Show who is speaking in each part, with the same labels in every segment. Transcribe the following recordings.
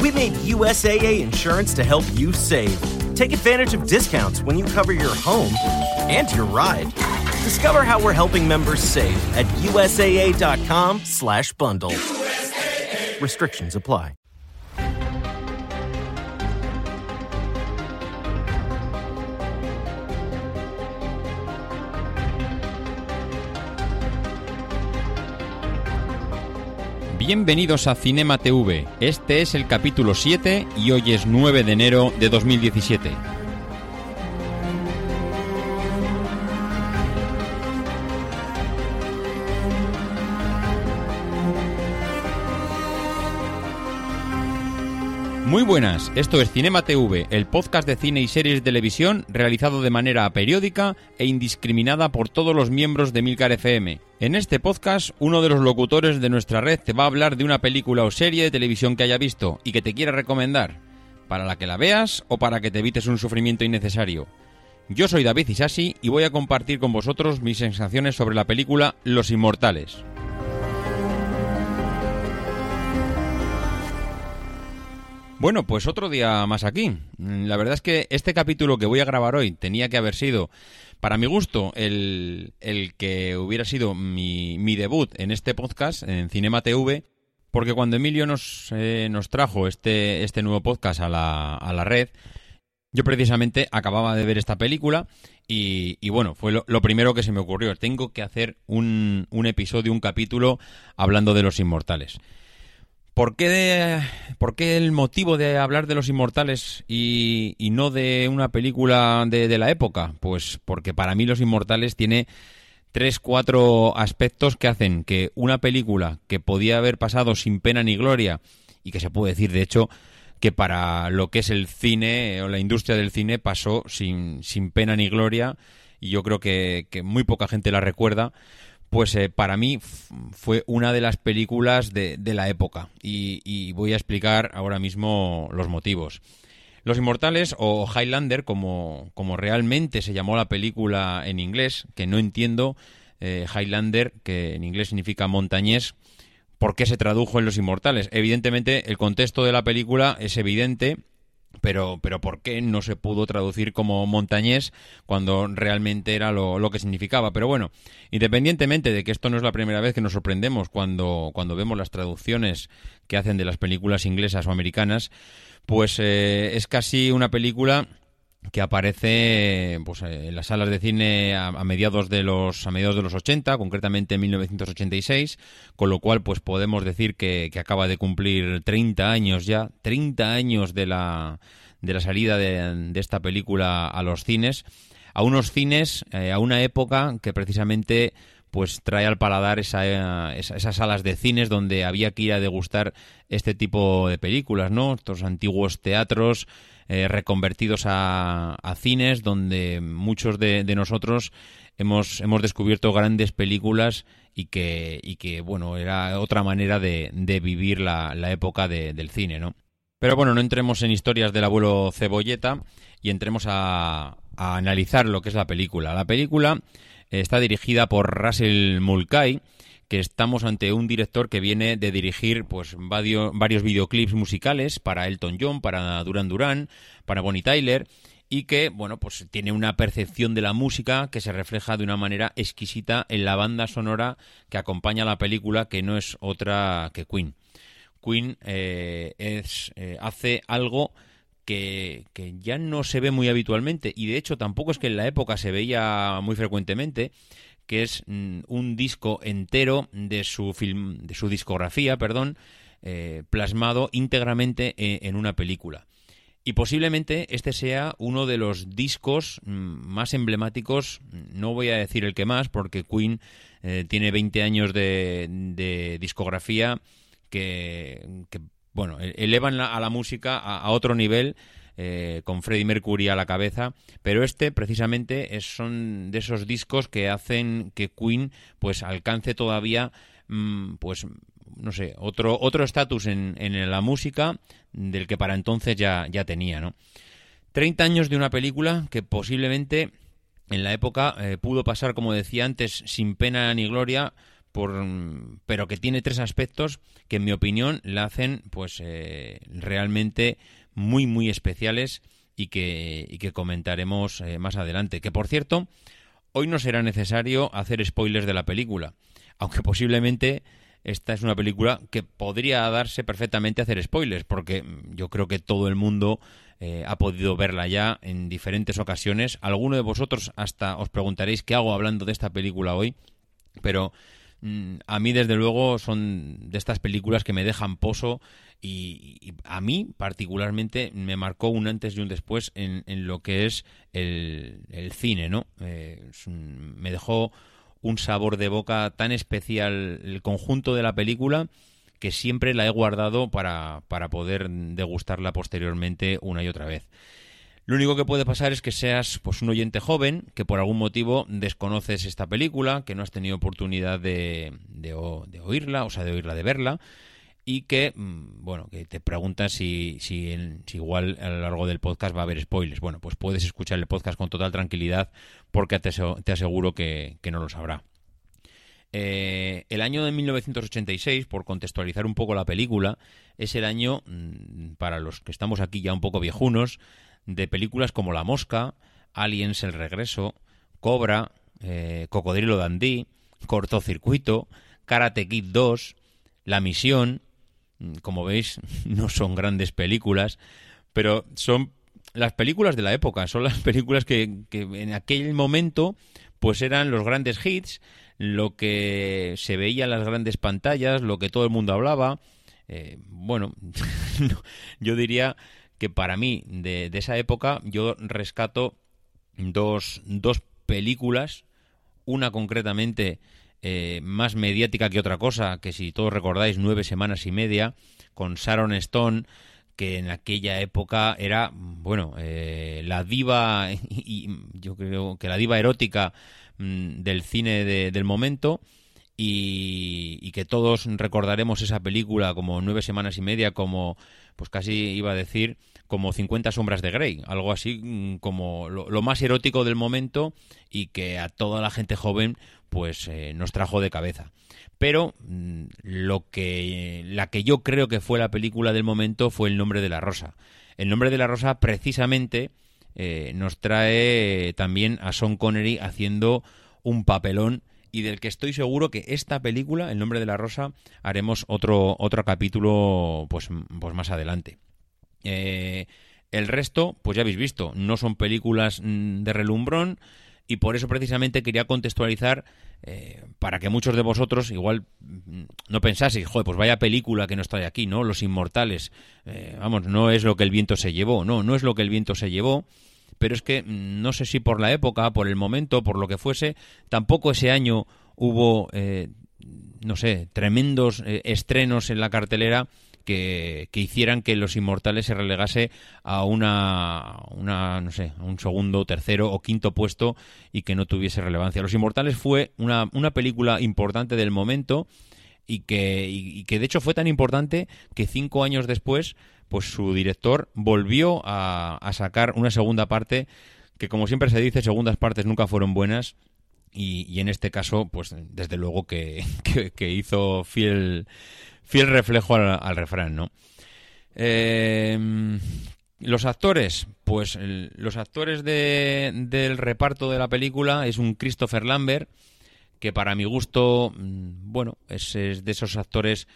Speaker 1: We made USAA insurance to help you save. Take advantage of discounts when you cover your home and your ride. Discover how we're helping members save at usaa.com/bundle. Restrictions apply.
Speaker 2: Bienvenidos a Cinema TV. Este es el capítulo 7 y hoy es 9 de enero de 2017. Muy buenas, esto es Cinema TV, el podcast de cine y series de televisión realizado de manera periódica e indiscriminada por todos los miembros de Milcar FM. En este podcast, uno de los locutores de nuestra red te va a hablar de una película o serie de televisión que haya visto y que te quiera recomendar, para la que la veas o para que te evites un sufrimiento innecesario. Yo soy David Isasi y voy a compartir con vosotros mis sensaciones sobre la película Los Inmortales. Bueno, pues otro día más aquí. La verdad es que este capítulo que voy a grabar hoy tenía que haber sido, para mi gusto, el, que hubiera sido mi, debut en este podcast, en Cinema TV, porque cuando Emilio nos, eh, nos trajo este, este nuevo podcast a la, a la red, yo precisamente acababa de ver esta película y, bueno, fue lo, lo, primero que se me ocurrió. Tengo que hacer un, un episodio, un capítulo hablando de los inmortales. ¿Por qué, el motivo de hablar de los inmortales y, no de una película de, la época? Pues porque para mí los inmortales tiene tres, cuatro aspectos que hacen que una película que podía haber pasado sin pena ni gloria y que se puede decir, de hecho, que para lo que es el cine o la industria del cine pasó sin, sin pena ni gloria y yo creo que muy poca gente la recuerda pues eh, para mí fue una de las películas de, la época y, voy a explicar ahora mismo los motivos. Los Inmortales o Highlander, como, como realmente se llamó la película en inglés, que no entiendo, eh, Highlander, que en inglés significa montañés, ¿por qué se tradujo en Los Inmortales? Evidentemente el contexto de la película es evidente pero, pero ¿por qué no se pudo traducir como montañés cuando realmente era lo, que significaba? Pero bueno, independientemente de que esto no es la primera vez que nos sorprendemos cuando, cuando vemos las traducciones que hacen de las películas inglesas o americanas, pues eh, es casi una película que aparece pues, en las salas de cine a, mediados de los a mediados de los 80, concretamente en 1986, con lo cual pues podemos decir que, acaba de cumplir 30 años ya, 30 años de la de la salida de, esta película a los cines, a unos cines, eh, a una época que precisamente pues trae al paladar esa, esas salas de cines donde había que ir a degustar este tipo de películas, ¿no? Estos antiguos teatros eh, reconvertidos a, cines donde muchos de, nosotros hemos, hemos descubierto grandes películas y que, y que bueno, era otra manera de, vivir la, época del cine, ¿no? Pero bueno, no entremos en historias del abuelo Cebolleta y entremos a, a analizar lo que es la película. La película está dirigida por Russell Mulcahy, que estamos ante un director que viene de dirigir pues varios, videoclips musicales para Elton John, para Duran Duran, para Bonnie Tyler y que, bueno, pues tiene una percepción de la música que se refleja de una manera exquisita en la banda sonora que acompaña la película, que no es otra que Queen. Queen eh, es, eh, hace algo que, que, ya no se ve muy habitualmente y de hecho tampoco es que en la época se veía muy frecuentemente, que es mm, un disco entero de su, film, de su discografía, perdón, eh, plasmado íntegramente e, en, una película. Y posiblemente este sea uno de los discos mm, más emblemáticos, no voy a decir el que más, porque Queen eh, tiene 20 años de, discografía que, bueno, e, elevan a la música a otro nivel eh, con Freddie Mercury a la cabeza, pero este precisamente es, son de esos discos que hacen que Queen pues alcance todavía mm, pues no sé, otro otro estatus en, en, la música del que para entonces ya, ya tenía, ¿no? 30 años de una película que posiblemente en la época eh, pudo pasar, como decía antes, sin pena ni gloria, por, pero que tiene tres aspectos que en mi opinión la hacen pues eh, realmente muy muy especiales y que, y que comentaremos eh, más adelante. Que por cierto, hoy no será necesario hacer spoilers de la película, aunque posiblemente esta es una película que podría darse perfectamente a hacer spoilers, porque yo creo que todo el mundo eh, ha podido verla ya en diferentes ocasiones. Alguno de vosotros hasta os preguntaréis qué hago hablando de esta película hoy, pero mm, a mí desde luego son de estas películas que me dejan pozo y, a mí particularmente me marcó un antes y un después en, lo que es el, cine, ¿no? Eh, me dejó un sabor de boca tan especial el conjunto de la película que siempre la he guardado para, para poder degustarla posteriormente una y otra vez. Lo único que puede pasar es que seas pues un oyente joven que por algún motivo desconoces esta película, que no has tenido oportunidad de, de, de oírla, o sea, de oírla, de verla, y que, mm, bueno, que te preguntas si, si, igual a lo largo del podcast va a haber spoilers. Bueno, pues puedes escuchar el podcast con total tranquilidad porque te, aseguro que, no lo sabrá. Eh, el año de 1986, por contextualizar un poco la película, es el año, mm, para los que estamos aquí ya un poco viejunos, de películas como La Mosca, Aliens El Regreso, Cobra, eh, Cocodrilo Dandí, Cortocircuito, Karate Kid 2, La Misión, Mm, como veis, no son grandes películas, pero son las películas de la época, son las películas que, en aquel momento pues eran los grandes hits, lo que se veía en las grandes pantallas, lo que todo el mundo hablaba. Eh, bueno, yo diría que para mí de, esa época yo rescato dos, dos películas, una concretamente eh, más mediática que otra cosa, que si todos recordáis, nueve semanas y media, con Sharon Stone, que en aquella época era, bueno, eh, la diva, y, yo creo que la diva erótica mm, del cine del momento, y, y, que todos recordaremos esa película como nueve semanas y media, como, pues casi iba a decir, como 50 sombras de Grey, algo así mm, como lo, más erótico del momento y que a toda la gente joven pues eh, nos trajo de cabeza. Pero mm, lo que la que yo creo que fue la película del momento fue El nombre de la rosa. El nombre de la rosa precisamente eh, nos trae también a Sean Connery haciendo un papelón y del que estoy seguro que esta película, El nombre de la rosa, haremos otro otro capítulo pues, pues más adelante. Eh, el resto, pues ya habéis visto, no son películas mm, de relumbrón y por eso precisamente quería contextualizar eh, para que muchos de vosotros igual mm, no pensaseis, joder, pues vaya película que no está aquí, ¿no? Los Inmortales, eh, vamos, no es lo que el viento se llevó, no, no es lo que el viento se llevó, pero es que mm, no sé si por la época, por el momento, por lo que fuese, tampoco ese año hubo, no sé, tremendos estrenos en la cartelera que, hicieran que Los Inmortales se relegase a una, una, no sé, a un segundo, tercero o quinto puesto y que no tuviese relevancia. Los Inmortales fue una, una película importante del momento y que, que de hecho fue tan importante que cinco años después, pues su director volvió a, sacar una segunda parte que como siempre se dice, segundas partes nunca fueron buenas y, en este caso, pues desde luego que, que hizo fiel, fiel reflejo al, refrán, ¿no? Eh, los actores, pues los actores del reparto de la película es un Christopher Lambert, que para mi gusto, mm, bueno, es, de esos actores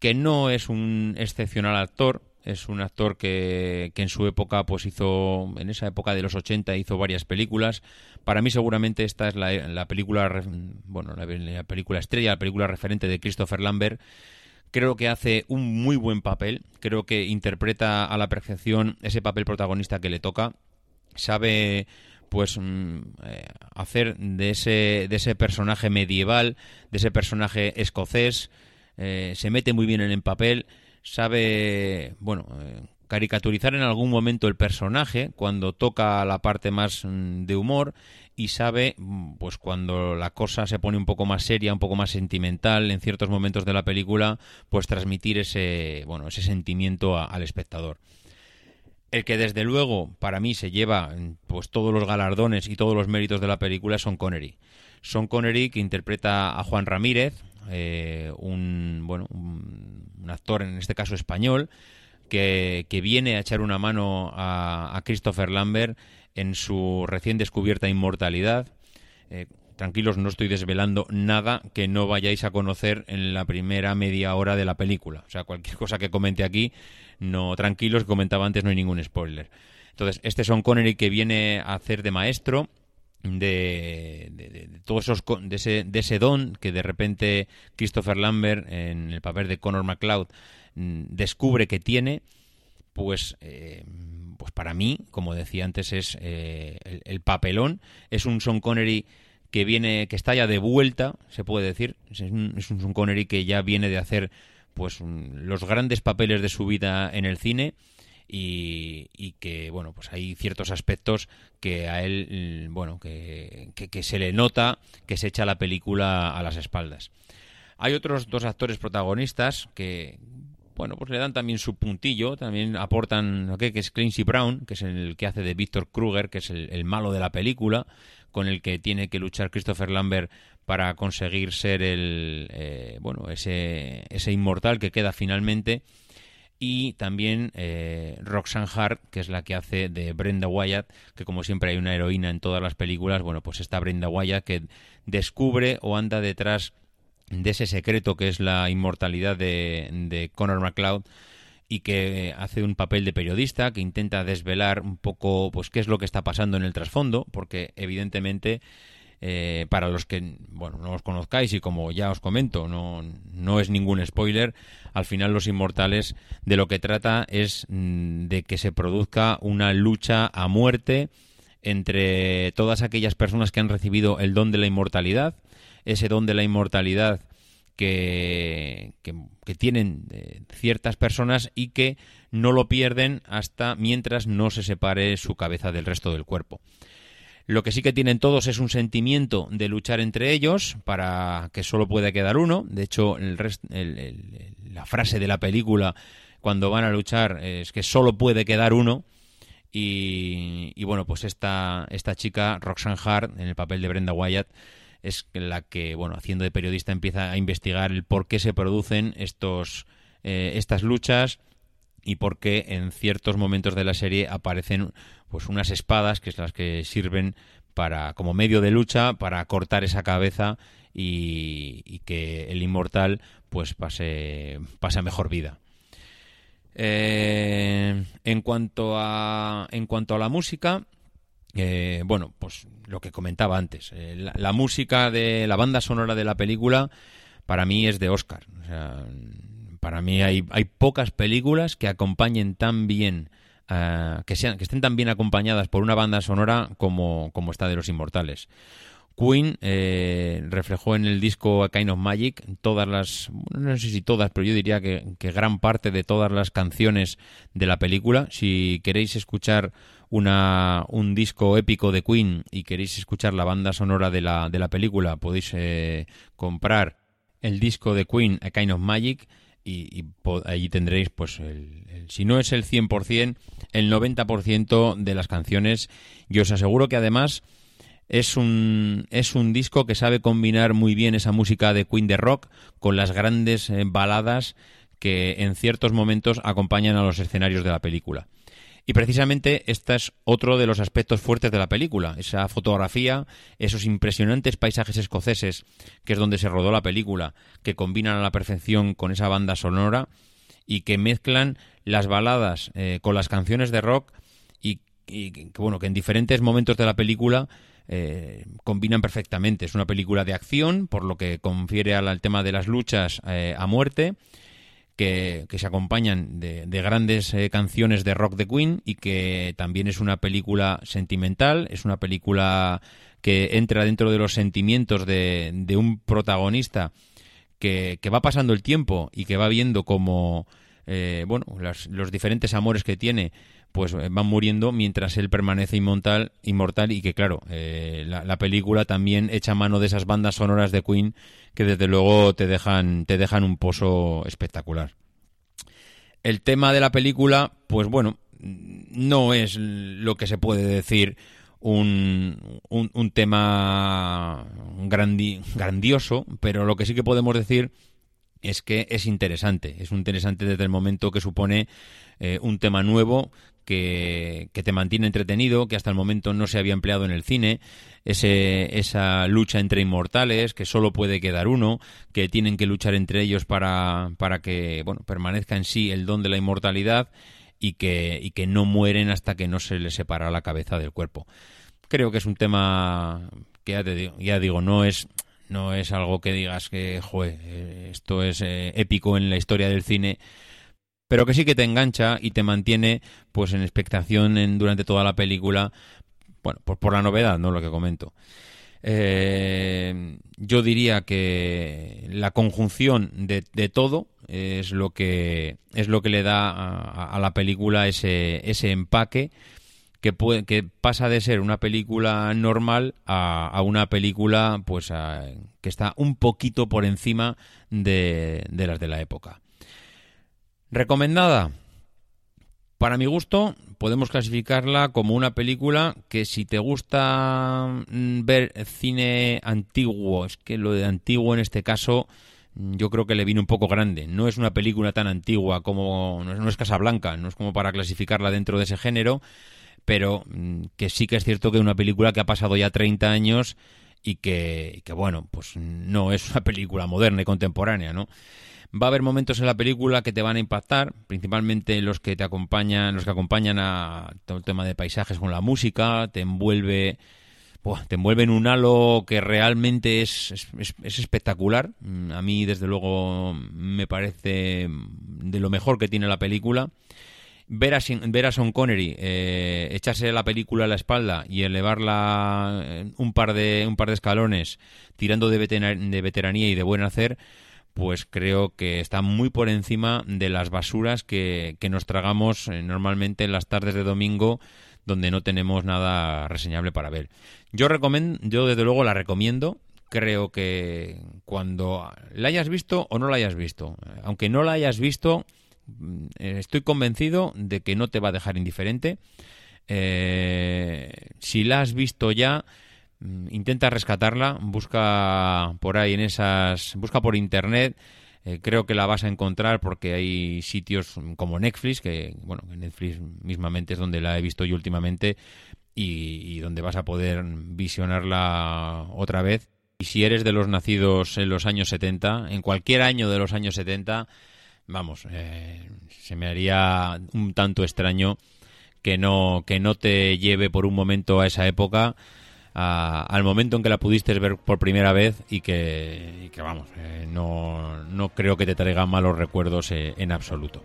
Speaker 2: que no es un excepcional actor, es un actor que, que, en su época, pues hizo, en esa época de los 80 hizo varias películas. Para mí seguramente esta es la, película, bueno, la, película estrella, la película referente de Christopher Lambert. Creo que hace un muy buen papel, creo que interpreta a la perfección ese papel protagonista que le toca. Sabe pues mm, eh, hacer de ese, de ese personaje medieval, de ese personaje escocés, eh, se mete muy bien en el papel sabe, bueno, eh, caricaturizar en algún momento el personaje cuando toca la parte más mm, de humor y sabe, mm, pues cuando la cosa se pone un poco más seria, un poco más sentimental en ciertos momentos de la película, pues transmitir ese, bueno, ese sentimiento al espectador. El que desde luego para mí se lleva pues todos los galardones y todos los méritos de la película son Connery. Son Connery que interpreta a Juan Ramírez, eh, un, bueno, un, actor en este caso español, que, viene a echar una mano a, Christopher Lambert en su recién descubierta inmortalidad. Eh, tranquilos, no estoy desvelando nada que no vayáis a conocer en la primera media hora de la película. O sea, cualquier cosa que comente aquí, no, tranquilos, que comentaba antes, no hay ningún spoiler. Entonces, este Son Connery que viene a hacer de maestro de, todos esos de ese, de ese don que de repente Christopher Lambert en el papel de Connor McLeod mm, descubre que tiene pues eh, pues para mí como decía antes es eh, el, papelón. Es un Son Connery que viene que está ya de vuelta se puede decir. Es un, es un Son Connery que ya viene de hacer pues los grandes papeles de su vida en el cine y, que bueno pues hay ciertos aspectos que a él bueno que, que, se le nota que se echa la película a las espaldas. Hay otros dos actores protagonistas que bueno pues le dan también su puntillo también aportan lo que, es Clancy Brown que es el que hace de Victor Kruger que es el, malo de la película con el que tiene que luchar Christopher Lambert para conseguir ser el eh, bueno ese ese inmortal que queda finalmente y también eh, Roxanne Hart, que es la que hace de Brenda Wyatt, que como siempre hay una heroína en todas las películas, bueno, pues esta Brenda Wyatt que descubre o anda detrás de ese secreto que es la inmortalidad de, de Connor McLeod y que hace un papel de periodista que intenta desvelar un poco pues qué es lo que está pasando en el trasfondo porque evidentemente eh, para los que bueno no os conozcáis y como ya os comento no, no es ningún spoiler al final los inmortales de lo que trata es mm, de que se produzca una lucha a muerte entre todas aquellas personas que han recibido el don de la inmortalidad ese don de la inmortalidad que, que, tienen eh, ciertas personas y que no lo pierden hasta mientras no se separe su cabeza del resto del cuerpo. Lo que sí que tienen todos es un sentimiento de luchar entre ellos para que solo pueda quedar uno. De hecho, el la frase de la película cuando van a luchar es que solo puede quedar uno. Y, bueno, pues esta, esta chica, Roxanne Hart, en el papel de Brenda Wyatt, es la que, bueno, haciendo de periodista empieza a investigar el por qué se producen estos, eh, estas luchas y por qué en ciertos momentos de la serie aparecen pues unas espadas que es las que sirven para como medio de lucha para cortar esa cabeza y, que el inmortal pues pase pase mejor vida. Eh, en cuanto a en cuanto a la música eh, bueno pues lo que comentaba antes eh, la, música de la banda sonora de la película para mí es de Oscar para mí hay, hay pocas películas que acompañen tan bien eh, que, sean, que estén tan bien acompañadas por una banda sonora como, como esta de Los Inmortales. Queen eh, reflejó en el disco A Kind of Magic todas las, no sé si todas, pero yo diría que, gran parte de todas las canciones de la película. Si queréis escuchar una, un disco épico de Queen y queréis escuchar la banda sonora de la, de la película, podéis eh, comprar el disco de Queen A Kind of Magic y, allí tendréis, pues, el, si no es el 100%, el 90% de las canciones. Y os aseguro que además es un, es un disco que sabe combinar muy bien esa música de Queen de rock con las grandes eh, baladas que en ciertos momentos acompañan a los escenarios de la película. Y precisamente este es otro de los aspectos fuertes de la película, esa fotografía, esos impresionantes paisajes escoceses, que es donde se rodó la película, que combinan a la perfección con esa banda sonora y que mezclan las baladas eh, con las canciones de rock y, que, bueno, que en diferentes momentos de la película eh, combinan perfectamente. Es una película de acción, por lo que confiere al, tema de las luchas eh, a muerte, que, se acompañan de, grandes eh, canciones de rock de Queen y que también es una película sentimental, es una película que entra dentro de los sentimientos de, de un protagonista que, que, va pasando el tiempo y que va viendo como eh, bueno, los diferentes amores que tiene pues eh, van muriendo mientras él permanece inmortal, inmortal y que claro, eh, la, película también echa mano de esas bandas sonoras de Queen que desde luego te dejan, te dejan un pozo espectacular. El tema de la película, pues bueno, no es lo que se puede decir un, un, tema grandioso, pero lo que sí que podemos decir es que es interesante. Es interesante desde el momento que supone eh, un tema nuevo que, te mantiene entretenido, que hasta el momento no se había empleado en el cine, ese, esa lucha entre inmortales, que solo puede quedar uno, que tienen que luchar entre ellos para, para que bueno, permanezca en sí el don de la inmortalidad y que, y que no mueren hasta que no se les separa la cabeza del cuerpo. Creo que es un tema que ya, te digo, ya digo, no es no es algo que digas que, eh, esto es eh, épico en la historia del cine, pero que sí que te engancha y te mantiene pues en expectación en, durante toda la película, bueno, por, por la novedad, no lo que comento. Eh, yo diría que la conjunción de, de, todo es lo que es lo que le da a, a la película ese, ese empaque que, puede, que pasa de ser una película normal a, una película pues que está un poquito por encima de, de las de la época. Recomendada. Para mi gusto, podemos clasificarla como una película que si te gusta mm, ver cine antiguo, es que lo de antiguo en este caso yo creo que le viene un poco grande. No es una película tan antigua como no es, Casablanca, no es como para clasificarla dentro de ese género, pero mm, que sí que es cierto que es una película que ha pasado ya 30 años y que, bueno, pues no es una película moderna y contemporánea, ¿no? Va a haber momentos en la película que te van a impactar, principalmente los que te acompañan, los que acompañan a todo el tema de paisajes con la música, te envuelve te envuelve en un halo que realmente es, es, es, espectacular. Mm, a mí, desde luego, me parece de lo mejor que tiene la película ver a, ver a Sean Connery eh, echarse la película a la espalda y elevarla eh, un par de, un par de escalones tirando de veteranía y de buen hacer, pues creo que está muy por encima de las basuras que, que nos tragamos eh, normalmente en las tardes de domingo donde no tenemos nada reseñable para ver. Yo yo desde luego la recomiendo. Creo que cuando la hayas visto o no la hayas visto, aunque no la hayas visto, Mm, estoy convencido de que no te va a dejar indiferente. Eh, si la has visto ya, intenta rescatarla, busca por ahí en esas, busca por internet. Eh, creo que la vas a encontrar porque hay sitios como Netflix, que bueno, Netflix mismamente es donde la he visto yo últimamente y, y donde vas a poder visionarla otra vez. Y si eres de los nacidos en los años 70, en cualquier año de los años 70, vamos, eh, se me haría un tanto extraño que no, que no te lleve por un momento a esa época, al momento en que la pudiste ver por primera vez y que, vamos, eh, no, no, creo que te traiga malos recuerdos eh, en absoluto.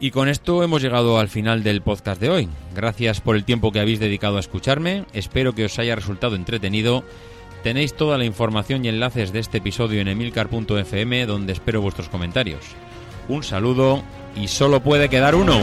Speaker 2: Y con esto hemos llegado al final del podcast de hoy. Gracias por el tiempo que habéis dedicado a escucharme. Espero que os haya resultado entretenido Tenéis toda la información y enlaces de este episodio en emilcar.fm donde espero vuestros comentarios. Un saludo y solo puede quedar uno.